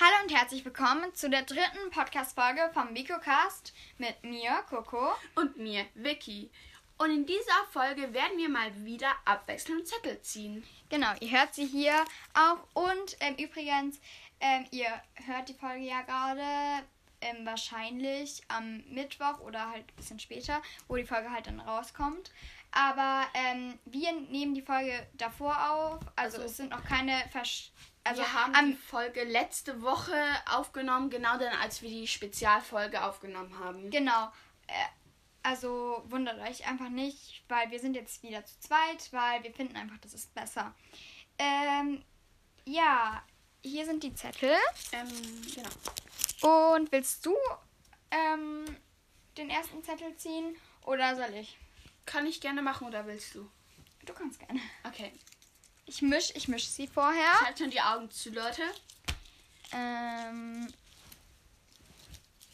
Hallo und herzlich willkommen zu der dritten Podcast-Folge vom VicoCast mit mir, Coco. Und mir, Vicky. Und in dieser Folge werden wir mal wieder abwechselnd Zettel ziehen. Genau, ihr hört sie hier auch. Und ähm, übrigens, ähm, ihr hört die Folge ja gerade ähm, wahrscheinlich am Mittwoch oder halt ein bisschen später, wo die Folge halt dann rauskommt. Aber ähm, wir nehmen die Folge davor auf. Also, Also- es sind noch keine Versch also wir haben die Folge letzte Woche aufgenommen, genau dann, als wir die Spezialfolge aufgenommen haben. Genau. Äh, Also wundert euch einfach nicht, weil wir sind jetzt wieder zu zweit, weil wir finden einfach, das ist besser. Ähm, ja, hier sind die Zettel. Ähm, genau. Und willst du ähm, den ersten Zettel ziehen oder soll ich? Kann ich gerne machen oder willst du? Du kannst gerne. Okay. Ich misch, ich misch sie vorher. Halt schon die Augen zu, Leute. Ähm,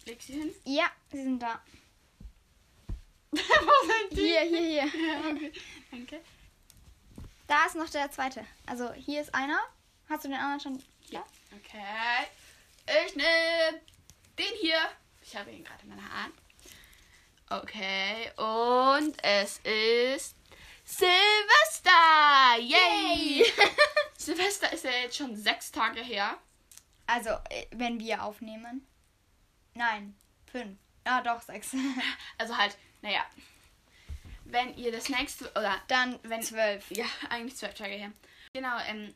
Leg sie hin. ja, sie sind da. Wo sind die? Hier, hier, hier. Ja, okay. Danke. Da ist noch der zweite. Also hier ist einer. Hast du den anderen schon? Ja. Okay. Ich nehme den hier. Ich habe ihn gerade in meiner Hand. Okay. Und es ist Silvester. Yay! Silvester ist ja jetzt schon sechs Tage her. Also, äh, wenn wir aufnehmen. Nein, fünf. Ah, doch, sechs. Also halt, naja. Wenn ihr das nächste, oder Dann Wenn- zwölf. ja, eigentlich zwölf Tage her. Genau, ähm,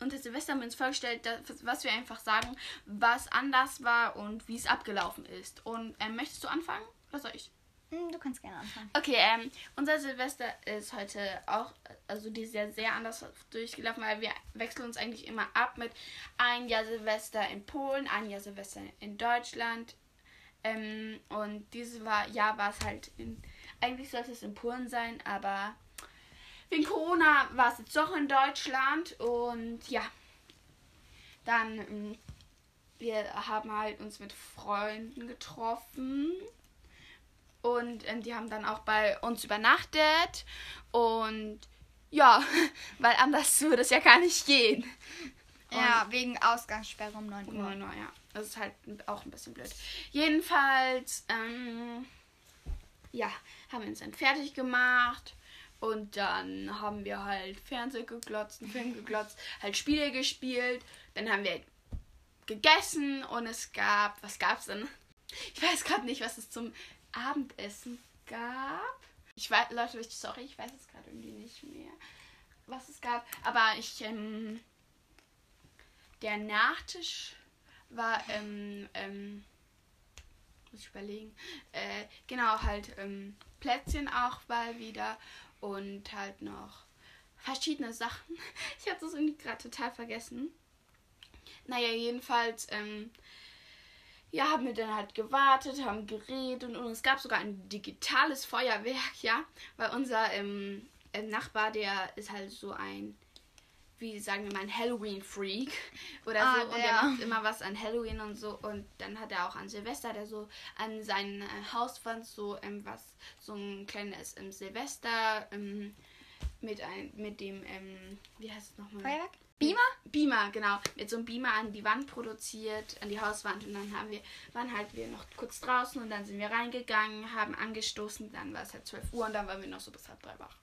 unter Silvester haben wir uns vorgestellt, dass, was wir einfach sagen, was anders war und wie es abgelaufen ist. Und ähm, möchtest du anfangen? Was soll ich? Hm, Du kannst gerne anfangen. Okay, ähm, unser Silvester ist heute auch, also die ist ja sehr anders durchgelaufen, weil wir wechseln uns eigentlich immer ab mit ein Jahr Silvester in Polen, ein Jahr Silvester in Deutschland. Ähm, und dieses war, Jahr war es halt in, eigentlich sollte es in Polen sein, aber wegen Corona war es jetzt doch in Deutschland und ja, dann, ähm, wir haben halt uns mit Freunden getroffen. Und ähm, die haben dann auch bei uns übernachtet. Und ja, weil anders würde es ja gar nicht gehen. Ja, wegen Ausgangssperre um 9 Uhr. Nur, nur, ja. Das ist halt auch ein bisschen blöd. Jedenfalls, ähm, ja, haben wir uns dann fertig gemacht. Und dann haben wir halt Fernseh geglotzt, einen Film geglotzt, halt Spiele gespielt. Dann haben wir gegessen und es gab, was gab's denn? Ich weiß gerade nicht, was es zum Abendessen gab. Ich weiß, Leute, sorry, ich weiß es gerade irgendwie nicht mehr, was es gab. Aber ich, ähm, der Nachtisch war, ähm, ähm, muss ich überlegen, äh, genau, halt, ähm, Plätzchen auch mal wieder und halt noch verschiedene Sachen. Ich hatte das irgendwie gerade total vergessen. Naja, jedenfalls, ähm, ja, haben wir dann halt gewartet, haben geredet und, und es gab sogar ein digitales Feuerwerk, ja, weil unser ähm, ähm, Nachbar, der ist halt so ein, wie sagen wir mal, ein Halloween-Freak oder Ah, so und der. der macht immer was an Halloween und so und dann hat er auch an Silvester, der so an seinen äh, Hauswand so ähm, was, so ein kleines ähm, Silvester ähm, mit ein, mit dem, ähm, wie heißt es nochmal? Feuerwerk? Beamer? Beamer, genau. Mit so einem Beamer an die Wand produziert, an die Hauswand. Und dann haben wir, waren halt wir noch kurz draußen und dann sind wir reingegangen, haben angestoßen. Dann war es halt 12 Uhr und dann waren wir noch so bis halb drei wach.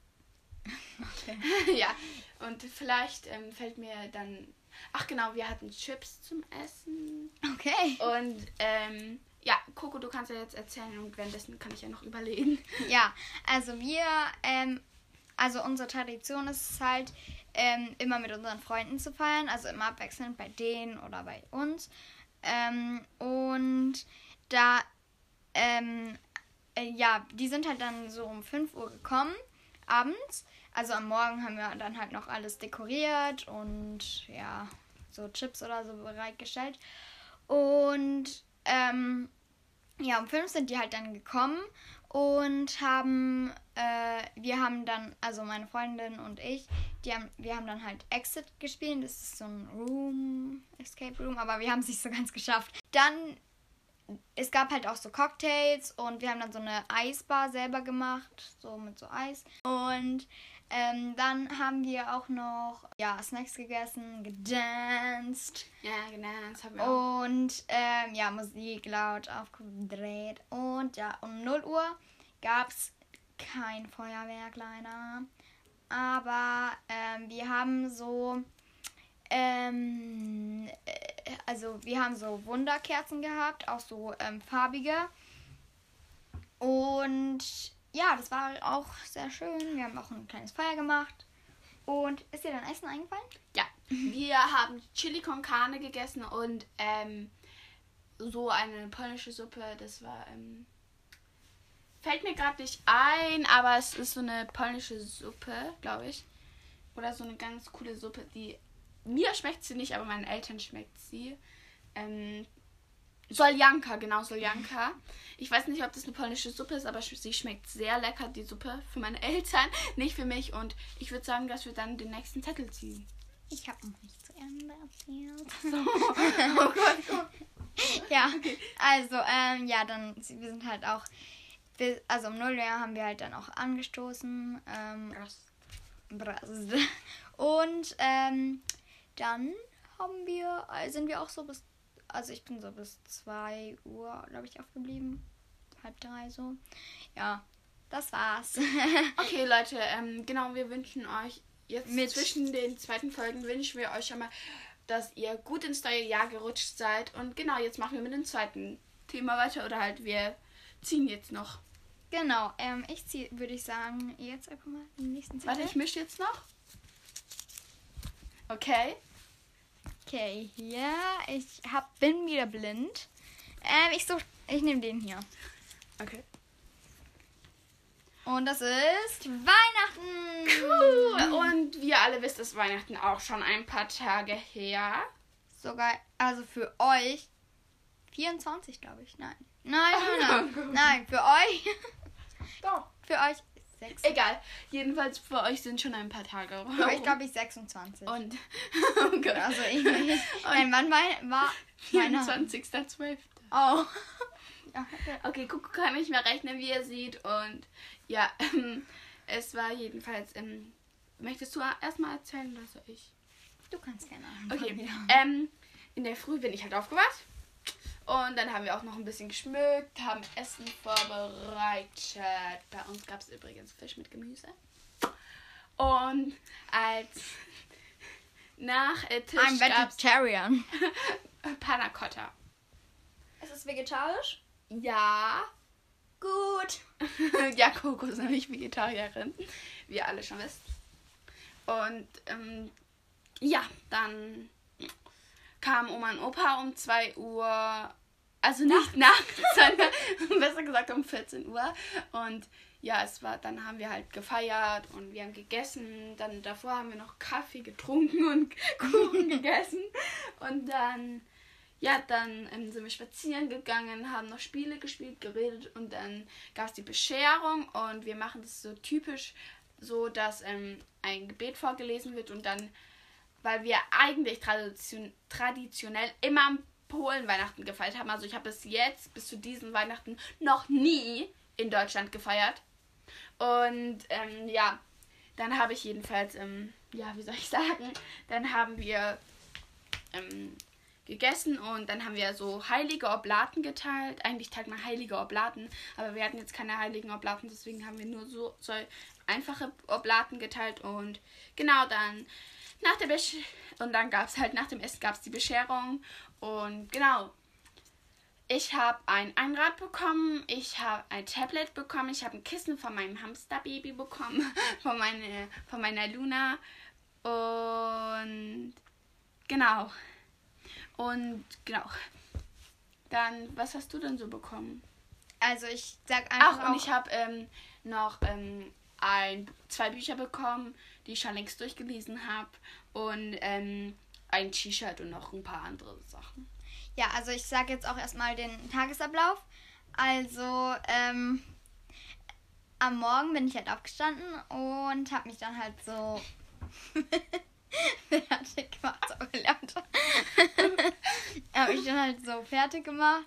Okay. ja, und vielleicht ähm, fällt mir dann. Ach genau, wir hatten Chips zum Essen. Okay. Und ähm, ja, Coco, du kannst ja jetzt erzählen und währenddessen kann ich ja noch überlegen. Ja, also wir, ähm, also unsere Tradition ist es halt, ähm, immer mit unseren Freunden zu feiern, also immer abwechselnd bei denen oder bei uns. Ähm, und da, ähm, äh, ja, die sind halt dann so um 5 Uhr gekommen, abends. Also am Morgen haben wir dann halt noch alles dekoriert und ja, so Chips oder so bereitgestellt. Und ähm, ja, um fünf sind die halt dann gekommen und haben, äh, wir haben dann, also meine Freundin und ich, die haben, wir haben dann halt Exit gespielt. Das ist so ein Room, Escape Room, aber wir haben es nicht so ganz geschafft. Dann, es gab halt auch so Cocktails und wir haben dann so eine Eisbar selber gemacht, so mit so Eis. Und Ähm, dann haben wir auch noch ja, Snacks gegessen, gedanced. Ja, das haben wir auch. Und ähm, ja, Musik laut aufgedreht. Und ja, um 0 Uhr gab es kein Feuerwerk leider. Aber ähm, wir haben so. Ähm, äh, also wir haben so Wunderkerzen gehabt, auch so ähm, farbige. Und ja, das war auch sehr schön. Wir haben auch ein kleines Feuer gemacht. Und ist dir dein Essen eingefallen? Ja, wir haben Chili con Carne gegessen und ähm, so eine polnische Suppe. Das war, ähm, fällt mir gerade nicht ein, aber es ist so eine polnische Suppe, glaube ich. Oder so eine ganz coole Suppe, die mir schmeckt sie nicht, aber meinen Eltern schmeckt sie. Ähm, Soljanka, genau, Soljanka. Ich weiß nicht, ob das eine polnische Suppe ist, aber sie schmeckt sehr lecker, die Suppe. Für meine Eltern, nicht für mich. Und ich würde sagen, dass wir dann den nächsten Zettel ziehen. Ich habe noch nicht zu Ende erzählt. oh Gott. Oh. ja, also, ähm, ja, dann, wir sind halt auch, also um 0 Uhr haben wir halt dann auch angestoßen. Ähm, Brast. Und ähm, dann haben wir, äh, sind wir auch so bis, also ich bin so bis 2 Uhr, glaube ich, aufgeblieben. Halb drei so. Ja, das war's. Okay, Leute, ähm, genau, wir wünschen euch jetzt Mit- zwischen den zweiten Folgen wünschen wir euch schon mal, dass ihr gut ins neue Jahr gerutscht seid. Und genau, jetzt machen wir mit dem zweiten Thema weiter oder halt wir ziehen jetzt noch. genau, ähm, ich ziehe, würde ich sagen, jetzt einfach mal den nächsten Warte, Zettel. ich mische jetzt noch. Okay. Okay, hier, ich hab, bin wieder blind. Ähm, ich such, ich nehme den hier. Okay. Und das ist Weihnachten. Cool. Und wie ihr alle wisst, ist Weihnachten auch schon ein paar Tage her. Sogar, also für euch 24, glaube ich. Nein. Nein, nein, nein. nein, für euch. Doch. Für euch 6. Egal. Jedenfalls für euch sind schon ein paar Tage. Für euch glaube ich 26. Und oh Gott. also ich nicht. Nein, wann war, war Weihnachten? 24.12. Oh. Ja, Okay, Kuckuck kann nicht mehr rechnen, wie ihr seht. Und ja, ähm, es war jedenfalls. Ähm, möchtest du erstmal erzählen oder soll ich? du kannst gerne. Okay. Ähm, in der Früh bin ich halt aufgewacht. Und dann haben wir auch noch ein bisschen geschmückt, haben Essen vorbereitet. Bei uns gab es übrigens Fisch mit Gemüse. Und als nach äh, Tisch I'm gab's vegetarian. Panna Cotta. Ist es vegetarisch? Ja. Gut. ja, Coco ist nämlich Vegetarierin, wie ihr alle schon wisst. Und ähm, ja, dann kam Oma und Opa um 2 Uhr, also nicht nachts, sondern besser gesagt um 14 Uhr. Und ja, es war, dann haben wir halt gefeiert und wir haben gegessen. Dann davor haben wir noch Kaffee getrunken und Kuchen gegessen. Und dann, ja, dann ähm, sind wir spazieren gegangen, haben noch Spiele gespielt, geredet und dann gab es die Bescherung und wir machen das so typisch so, dass ähm, ein Gebet vorgelesen wird und dann, weil wir eigentlich tradition traditionell immer am Polen Weihnachten gefeiert haben. Also ich habe bis jetzt, bis zu diesem Weihnachten noch nie in Deutschland gefeiert. Und ähm, ja, dann habe ich jedenfalls, ähm, ja, wie soll ich sagen, dann haben wir ähm, gegessen und dann haben wir so heilige Oblaten geteilt. Eigentlich teilt man heilige Oblaten, aber wir hatten jetzt keine heiligen Oblaten, deswegen haben wir nur so, so einfache Oblaten geteilt und genau dann nach der Besch und dann gab es halt nach dem Essen gab es die Bescherung und genau ich habe ein Einrad bekommen, ich habe ein Tablet bekommen, ich habe ein Kissen von meinem Hamsterbaby bekommen, von, meine, von meiner Luna. Und genau. Und genau. Dann, was hast du denn so bekommen? Also ich sag einfach Ach, und ich habe ähm, noch ähm, ein, zwei Bücher bekommen, die ich schon längst durchgelesen habe. Und ähm, ein T-Shirt und noch ein paar andere Sachen. Ja, also ich sage jetzt auch erstmal den Tagesablauf. Also, ähm, am Morgen bin ich halt aufgestanden und habe mich dann halt so fertig gemacht. Habe ich dann halt so fertig gemacht.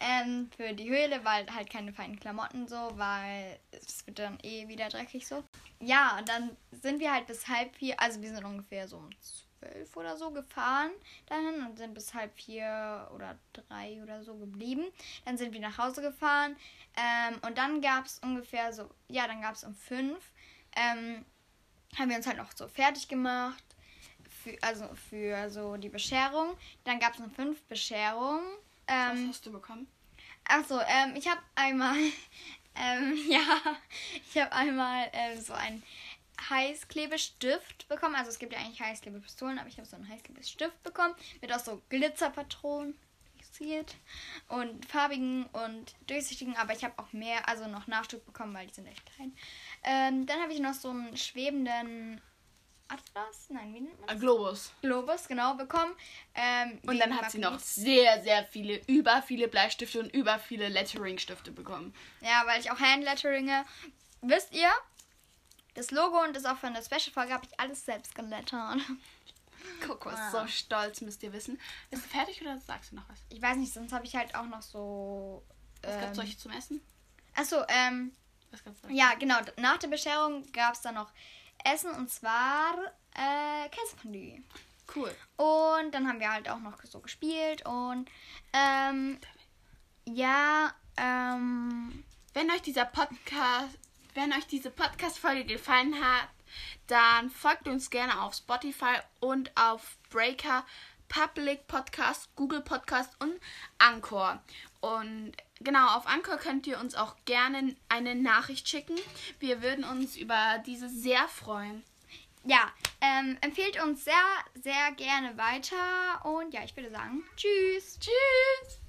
ähm, für die Höhle, weil halt keine feinen Klamotten so, weil es wird dann eh wieder dreckig so. Ja, und dann sind wir halt bis halb vier, also wir sind ungefähr so um zwölf oder so gefahren dahin und sind bis halb vier oder drei oder so geblieben. Dann sind wir nach Hause gefahren ähm, und dann gab es ungefähr so, ja, dann gab es um fünf, ähm, haben wir uns halt noch so fertig gemacht, für, also für so die Bescherung. Dann gab es um fünf Bescherungen. Was Ähm, hast du bekommen? Achso, ähm, ich habe einmal, ähm, ja, ich habe einmal ähm, so einen Heißklebestift bekommen. Also es gibt ja eigentlich Heißklebepistolen, aber ich habe so einen Heißklebestift bekommen mit auch so Glitzerpatronen fixiert und farbigen und durchsichtigen. Aber ich habe auch mehr, also noch Nachstück bekommen, weil die sind echt klein. Ähm, dann habe ich noch so einen schwebenden Atlas, nein, wie nennt man das? Ein Globus. Globus, genau, bekommen. Ähm, Und dann hat sie noch Magnet. sehr, sehr viele, über viele Bleistifte und über viele Lettering-Stifte bekommen. Ja, weil ich auch Handletteringe. Wisst ihr? Das Logo und das auch von der Special-Folge habe ich alles selbst gelettert. Ist Ah. so stolz, müsst ihr wissen. Bist du fertig oder sagst du noch was? Ich weiß nicht, sonst habe ich halt auch noch so. Was Ähm, gab's euch zum Essen? achso, ähm, Was gab's euch? ja, genau. Nach der Bescherung gab es dann noch Essen und zwar äh, Käsefondue. Cool. Und dann haben wir halt auch noch so gespielt und ähm, ja, ähm, Wenn euch dieser Podcast, wenn euch diese Podcast-Folge gefallen hat, dann folgt uns gerne auf Spotify und auf Breaker, Public Podcast, Google Podcast und Anchor. Und genau, auf Anchor könnt ihr uns auch gerne eine Nachricht schicken. Wir würden uns über diese sehr freuen. ja, ähm, empfehlt uns sehr, sehr gerne weiter und ja, ich würde sagen, tschüss. Tschüss!